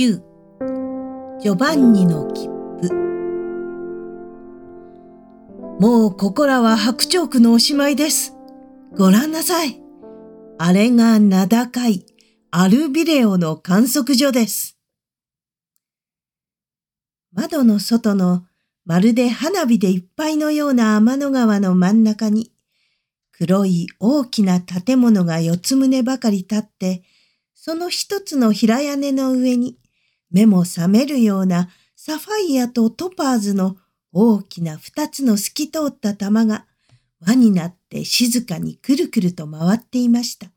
9ジョバンニの切符もうここらは白鳥区のおしまいです。ご覧なさい。あれが名高いアルビレオの観測所です。窓の外のまるで花火でいっぱいのような天の川の真ん中に黒い大きな建物が四つ棟ばかり立って、その一つの平屋根の上に目も覚めるようなサファイアとトパーズの大きな二つの透き通った玉が輪になって静かにくるくると回っていました。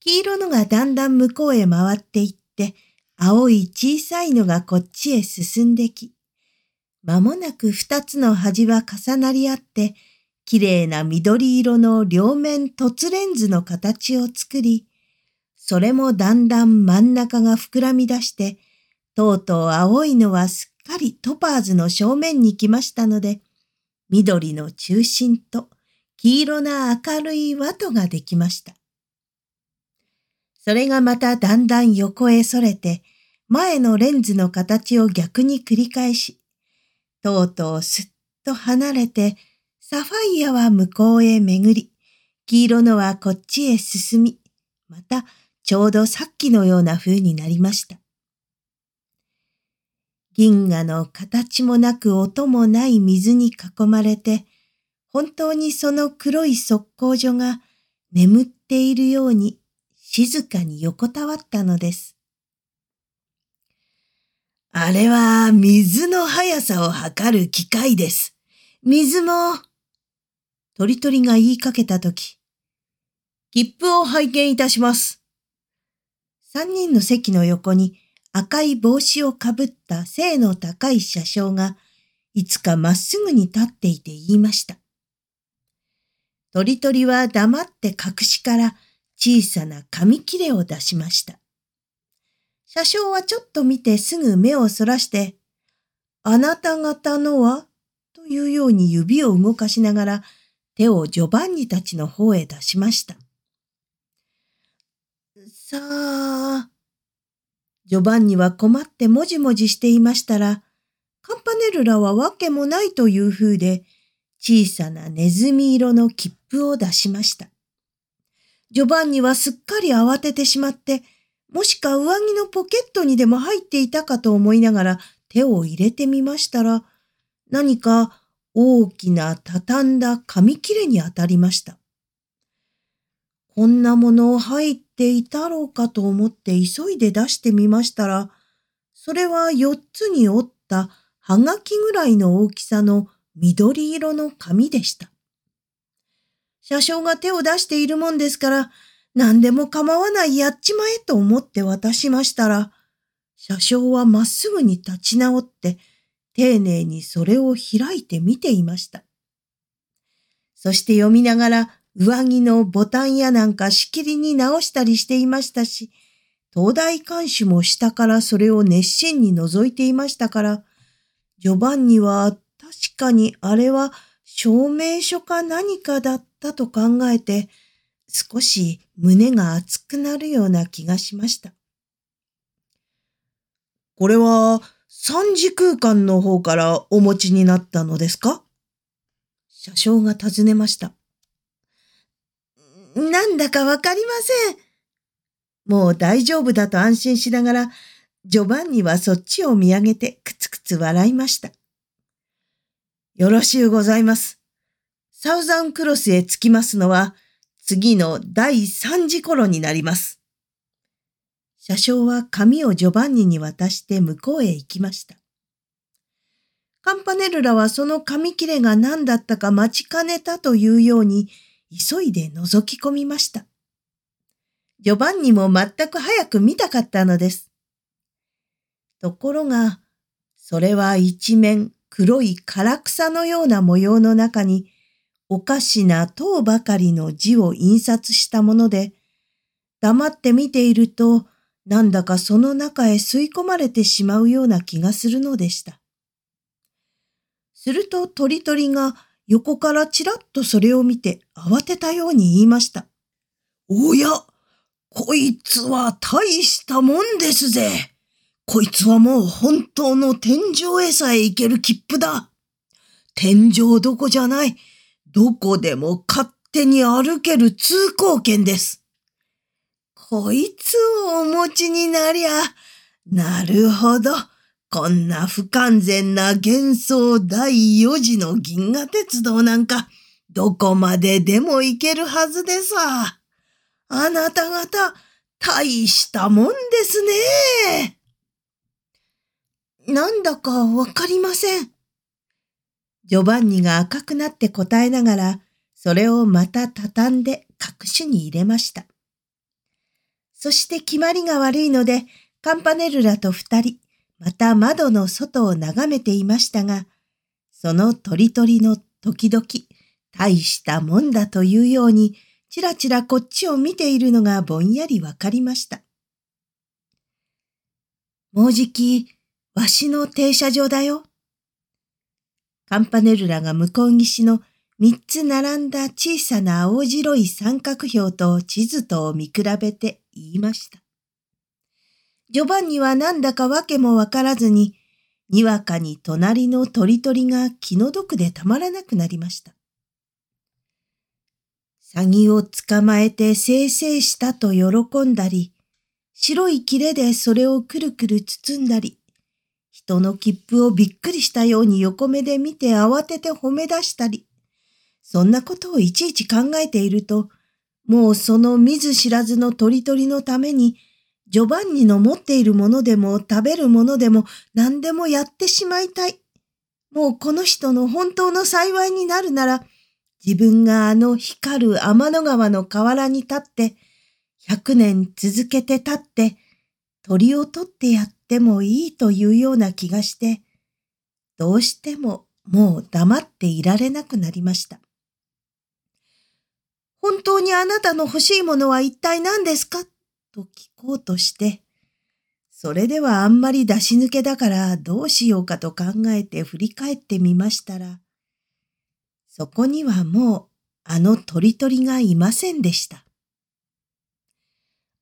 黄色のがだんだん向こうへ回っていって、青い小さいのがこっちへ進んでき、まもなく二つの端は重なり合って、綺麗な緑色の両面凸レンズの形を作り、それもだんだん真ん中が膨らみ出して、とうとう青いのはすっかりトパーズの正面に来ましたので、緑の中心と黄色な明るい輪とができました。それがまただんだん横へそれて、前のレンズの形を逆に繰り返し、とうとうすっと離れてサファイアは向こうへ巡り、黄色のはこっちへ進み、またちょうどさっきのような風になりました。銀河の形もなく音もない水に囲まれて、本当にその黒い側溝所が眠っているように静かに横たわったのです。あれは水の速さを測る機械です。水も鳥鳥が言いかけたとき、切符を拝見いたします。三人の席の横に赤い帽子をかぶった背の高い車掌が、いつかまっすぐに立っていて言いました。鳥鳥は黙って隠しから小さな紙切れを出しました。車掌はちょっと見てすぐ目をそらして、あなた方のは？というように指を動かしながら手をジョバンニたちの方へ出しました。さあ、ジョバンニは困ってもじもじしていましたら、カンパネルラはわけもないという風で、小さなネズミ色の切符を出しました。ジョバンニはすっかり慌ててしまって、もしか上着のポケットにでも入っていたかと思いながら手を入れてみましたら、何か大きな畳んだ紙切れに当たりました。こんなものを入っていたろうかと思って急いで出してみましたら、それは四つに折ったはがきぐらいの大きさの緑色の紙でした。車掌が手を出しているもんですから、何でも構わないやっちまえと思って渡しましたら、車掌はまっすぐに立ち直って、丁寧にそれを開いて見ていました。そして読みながら上着のボタンやなんかしきりに直したりしていましたし、東大監視も下からそれを熱心に覗いていましたから、ジョバンニは確かにあれは証明書か何かだったと考えて、少し胸が熱くなるような気がしました。これは三次空間の方からお持ちになったのですか？車掌が尋ねました。なんだかわかりません。もう大丈夫だと安心しながら、ジョバンニはそっちを見上げてくつくつ笑いました。よろしゅうございます。サウザンクロスへ着きますのは、次の第三次頃になります。車掌は紙をジョバンニに渡して向こうへ行きました。カンパネルラはその紙切れが何だったか待ちかねたというように急いで覗き込みました。ジョバンニも全く早く見たかったのです。ところが、それは一面黒い唐草のような模様の中におかしな塔ばかりの字を印刷したもので、黙って見ているとなんだかその中へ吸い込まれてしまうような気がするのでした。すると鳥鳥が横からちらっとそれを見て慌てたように言いました。おや、こいつは大したもんですぜ。こいつはもう本当の天井へさえ行ける切符だ。天井どこじゃない。どこでも勝手に歩ける通行券です。こいつをお持ちになりゃ、なるほど。こんな不完全な幻想第4次の銀河鉄道なんか、どこまででも行けるはずでさ。あなた方、大したもんですね。なんだかわかりません。ジョバンニが赤くなって答えながら、それをまた畳んで隠しに入れました。そして決まりが悪いので、カンパネルラと二人、また窓の外を眺めていましたが、その鳥鳥の時々、大したもんだというように、ちらちらこっちを見ているのがぼんやりわかりました。もうじき、わしの停車場だよ。カンパネルラが向こう岸の三つ並んだ小さな青白い三角標と地図とを見比べて言いました。ジョバンニはなんだかわけもわからずに、にわかに隣の鳥鳥が気の毒でたまらなくなりました。サギを捕まえて生成したと喜んだり、白い切れでそれをくるくる包んだり、人の切符をびっくりしたように横目で見て慌てて褒め出したり、そんなことをいちいち考えていると、もうその見ず知らずの鳥鳥のために、ジョバンニの持っているものでも食べるものでも何でもやってしまいたい。もうこの人の本当の幸いになるなら、自分があの光る天の川の河原に立って、百年続けて立って、鳥を取ってやってもいいというような気がして、どうしてももう黙っていられなくなりました。本当にあなたの欲しいものは一体何ですか？と聞こうとして、それではあんまり出し抜けだからどうしようかと考えて振り返ってみましたら、そこにはもうあの鳥鳥がいませんでした。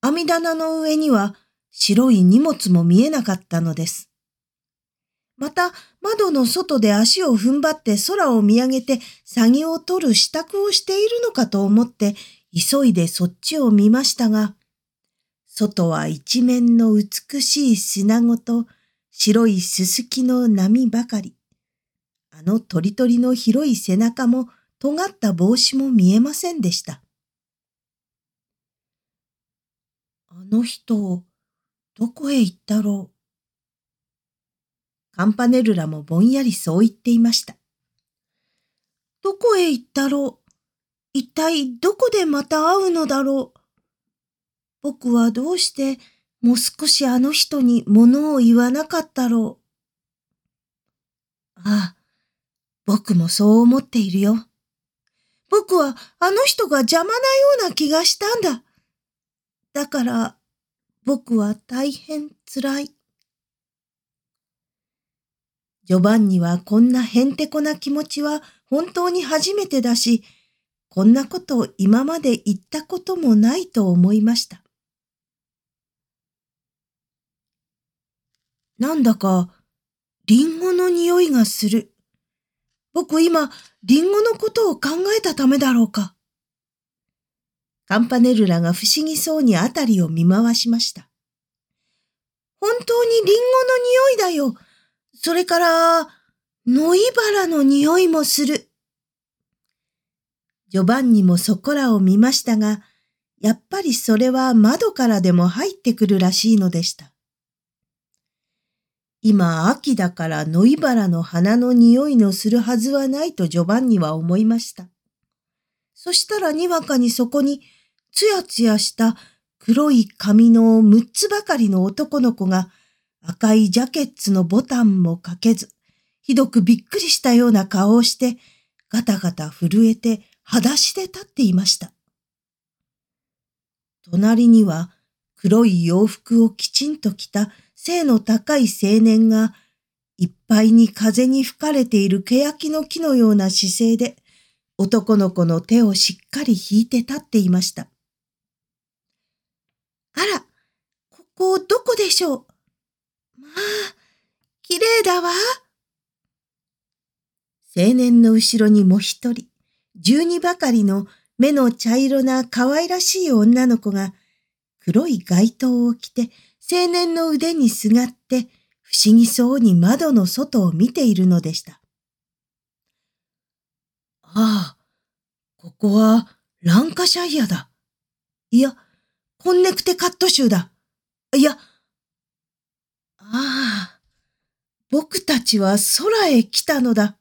網棚の上には白い荷物も見えなかったのです。また窓の外で足を踏ん張って空を見上げて詐欺を取る支度をしているのかと思って急いでそっちを見ましたが、外は一面の美しい砂ごと白いすすきの波ばかり。あの鳥鳥の広い背中も尖った帽子も見えませんでした。あの人、どこへ行ったろう。カンパネルラもぼんやりそう言っていました。どこへ行ったろう。一体どこでまた会うのだろう。僕はどうしてもう少しあの人に物を言わなかったろう。ああ、僕もそう思っているよ。僕はあの人が邪魔なような気がしたんだ。だから僕は大変辛い。ジョバンニはこんなへんてこな気持ちは本当に初めてだし、こんなことを今まで言ったこともないと思いました。なんだか、リンゴの匂いがする。僕今、リンゴのことを考えたためだろうか。カンパネルラが不思議そうにあたりを見回しました。本当にリンゴの匂いだよ。それから、ノイバラの匂いもする。ジョバンニもそこらを見ましたが、やっぱりそれは窓からでも入ってくるらしいのでした。今秋だからノイバラの花の匂いのするはずはないとジョバンニは思いました。そしたらにわかにそこにつやつやした黒い髪の六つばかりの男の子が赤いジャケッツのボタンもかけず、ひどくびっくりしたような顔をして、ガタガタ震えて裸足で立っていました。隣には黒い洋服をきちんと着た背の高い青年が、いっぱいに風に吹かれている欅の木のような姿勢で、男の子の手をしっかり引いて立っていました。あら、ここどこでしょう？まあ、綺麗だわ。青年の後ろにもう一人、十二ばかりの目の茶色な可愛らしい女の子が、黒い街灯を着て青年の腕にすがって不思議そうに窓の外を見ているのでした。ああ、ここはランカシャイアだ。いや、コンネクテカット州だ。いや、ああ、僕たちは空へ来たのだ。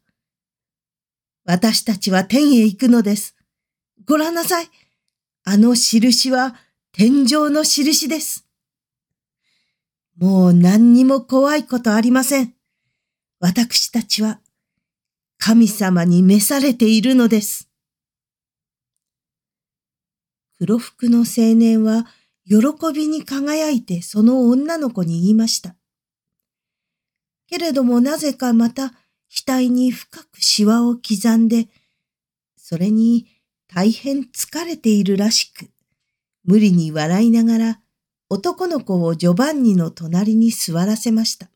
私たちは天へ行くのです。ご覧なさい。あの印は天井の印です。もう何にも怖いことありません。私たちは神様に召されているのです。黒服の青年は喜びに輝いてその女の子に言いました。けれどもなぜかまた額に深くシワを刻んで、それに大変疲れているらしく、無理に笑いながら男の子をジョバンニの隣に座らせました。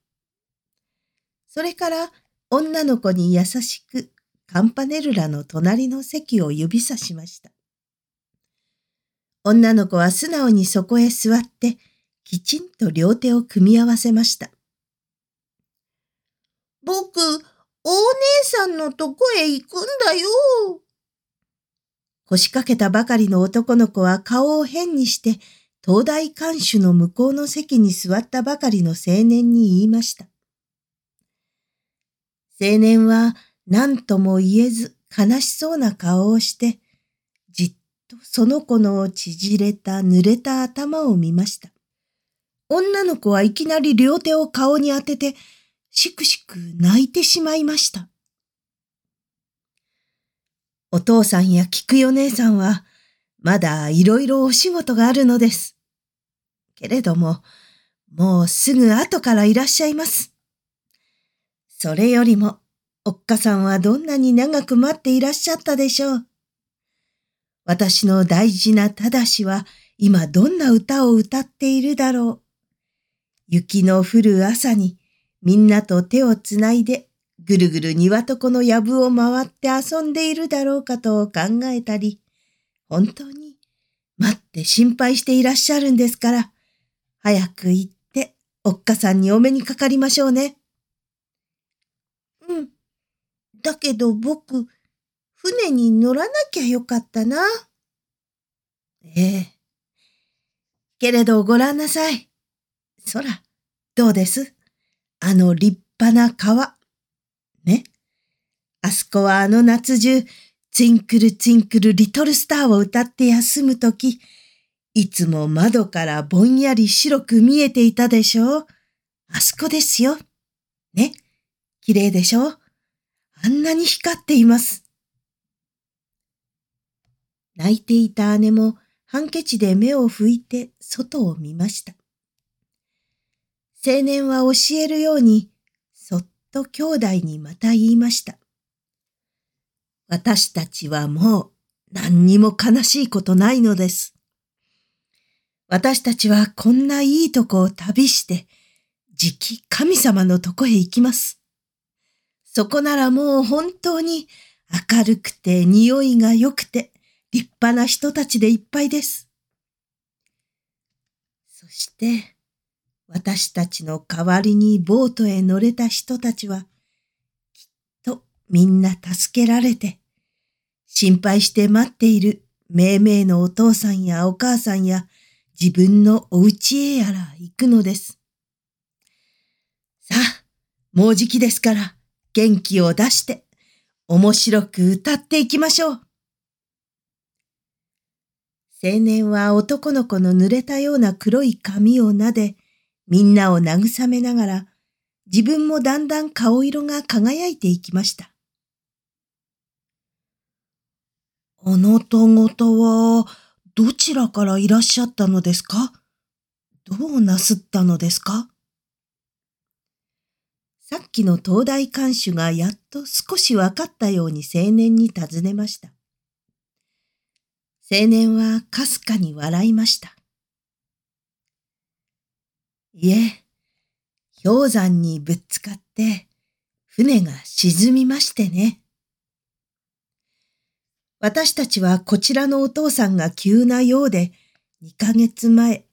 それから女の子に優しくカンパネルラの隣の席を指さしました。女の子は素直にそこへ座ってきちんと両手を組み合わせました。僕、お姉さんのとこへ行くんだよ。腰掛けたばかりの男の子は顔を変にして、東大館主の向こうの席に座ったばかりの青年に言いました。青年は何とも言えず悲しそうな顔をして、じっとその子の縮れた濡れた頭を見ました。女の子はいきなり両手を顔に当てて、しくしく泣いてしまいました。お父さんや菊代姉さんは、まだいろいろお仕事があるのです。けれども、もうすぐ後からいらっしゃいます。それよりも、おっかさんはどんなに長く待っていらっしゃったでしょう。私の大事なただしは、今どんな歌を歌っているだろう。雪の降る朝に、みんなと手をつないでぐるぐる庭床の藪を回って遊んでいるだろうかと考えたり、本当に待って心配していらっしゃるんですから、早く行っておっかさんにお目にかかりましょうね。うん。だけど僕、船に乗らなきゃよかったな。ええ。けれどごらんなさい。そら、どうです？あの立派な川。ね？あそこはあの夏中、ツインクルツインクルリトルスターを歌って休むとき、いつも窓からぼんやり白く見えていたでしょう。あそこですよ。ね？綺麗でしょう？あんなに光っています。泣いていた姉もハンケチで目を拭いて外を見ました。青年は教えるようにそっと兄弟にまた言いました。私たちはもう何にも悲しいことないのです。私たちはこんないいとこを旅して、じき神様のとこへ行きます。そこならもう本当に明るくて匂いが良くて立派な人たちでいっぱいです。そして、私たちの代わりにボートへ乗れた人たちは、きっとみんな助けられて、心配して待っているめいめいのお父さんやお母さんや自分のお家へやら行くのです。さあ、もうじきですから元気を出して面白く歌っていきましょう。青年は男の子の濡れたような黒い髪を撫で、みんなを慰めながら、自分もだんだん顔色が輝いていきました。あなた方は、どちらからいらっしゃったのですか？どうなすったのですか？さっきの東大館主がやっと少し分かったように青年に尋ねました。青年はかすかに笑いました。いえ、氷山にぶつかって船が沈みましてね。私たちはこちらのお父さんが急なようで、2ヶ月前、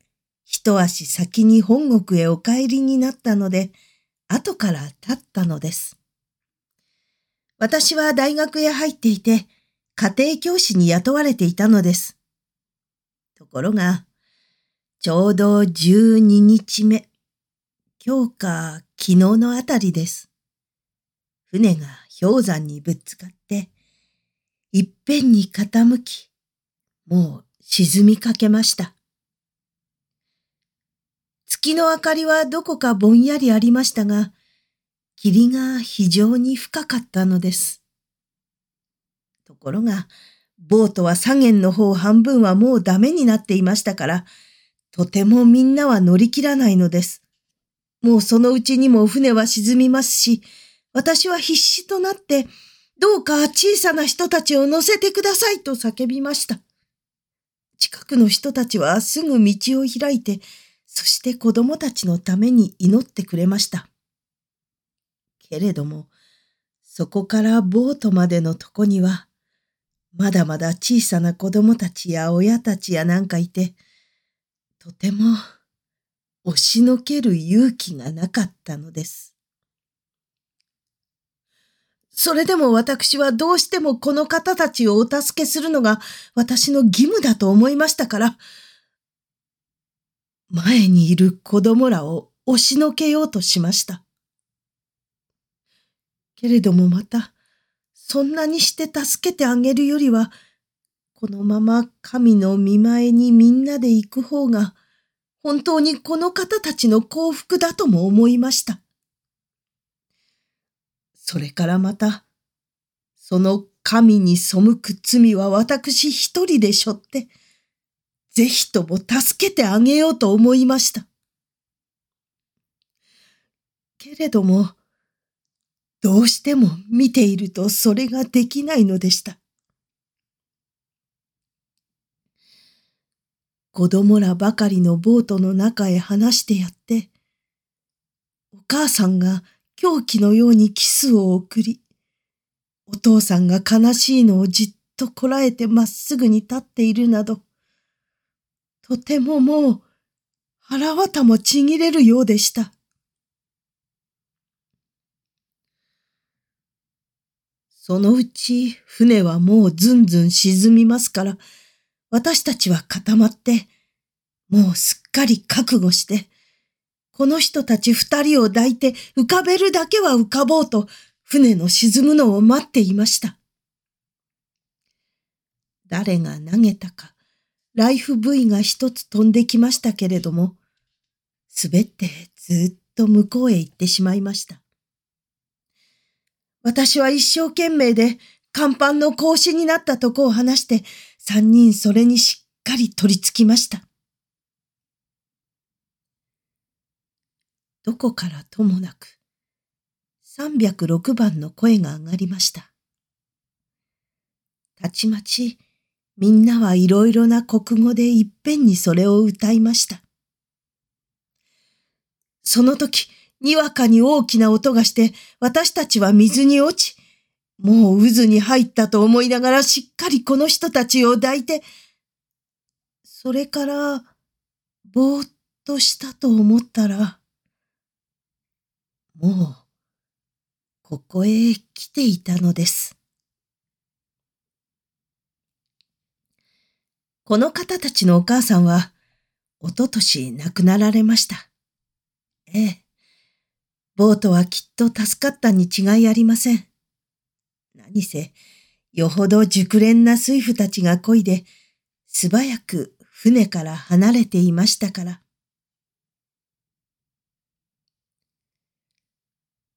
一足先に本国へお帰りになったので、後から立ったのです。私は大学へ入っていて、家庭教師に雇われていたのです。ところが、ちょうど12日目、今日か昨日のあたりです。船が氷山にぶつかって、いっぺんに傾き、もう沈みかけました。月の明かりはどこかぼんやりありましたが、霧が非常に深かったのです。ところが、ボートは左舷の方半分はもうダメになっていましたから、とてもみんなは乗り切らないのです。もうそのうちにも船は沈みますし、私は必死となって、どうか小さな人たちを乗せてくださいと叫びました。近くの人たちはすぐ道を開いて、そして子供たちのために祈ってくれました。けれども、そこからボートまでのとこには、まだまだ小さな子供たちや親たちやなんかいて、とても押しのける勇気がなかったのです。それでも私はどうしてもこの方たちをお助けするのが私の義務だと思いましたから、前にいる子供らを押しのけようとしました。けれどもまた、そんなにして助けてあげるよりは、このまま神の見前にみんなで行く方が、本当にこの方たちの幸福だとも思いました。それからまた、その神に背く罪は私一人で背負って、ぜひとも助けてあげようと思いました。けれども、どうしても見ているとそれができないのでした。子供らばかりのボートの中へ話してやって、お母さんが狂気のようにキスを送り、お父さんが悲しいのをじっとこらえてまっすぐに立っているなど、とてももう腹渡もちぎれるようでした。そのうち船はもうずんずん沈みますから、私たちは固まって、もうすっかり覚悟して、この人たち二人を抱いて浮かべるだけは浮かぼうと、船の沈むのを待っていました。誰が投げたか、ライフブイが一つ飛んできましたけれども、滑ってずっと向こうへ行ってしまいました。私は一生懸命で甲板の格子になったとこを話して、三人それにしっかり取り付きました。どこからともなく、306番の声が上がりました。たちまち、みんなはいろいろな国語でいっぺんにそれを歌いました。その時、にわかに大きな音がして、私たちは水に落ち、もう渦に入ったと思いながらしっかりこの人たちを抱いて、それから、ぼーっとしたと思ったら、もう、ここへ来ていたのです。この方たちのお母さんは、おととし亡くなられました。ええ。ボートはきっと助かったに違いありません。何せ、よほど熟練な水夫たちが漕いで、素早く船から離れていましたから。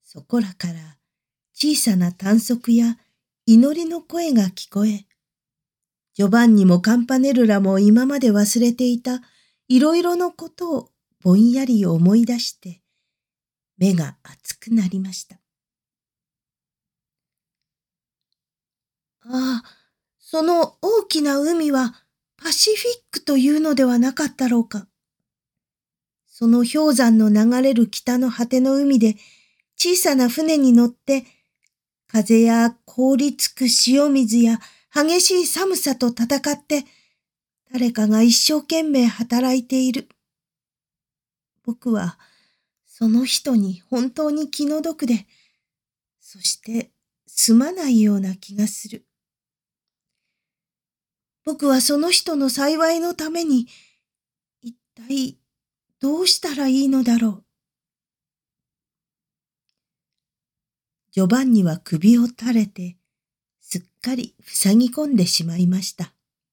そこらから小さな短足や祈りの声が聞こえ、ジョバンニもカンパネルラも今まで忘れていたいろいろのことをぼんやり思い出して、目が熱くなりました。ああ、その大きな海はパシフィックというのではなかったろうか。その氷山の流れる北の果ての海で小さな船に乗って風や凍りつく潮水や激しい寒さと戦って誰かが一生懸命働いている。僕はその人に本当に気の毒で、そしてすまないような気がする。僕はその人の幸いのために一体どうしたらいいのだろう。ジョバンニは首を垂れて、すっかり塞ぎ込んでしまいました。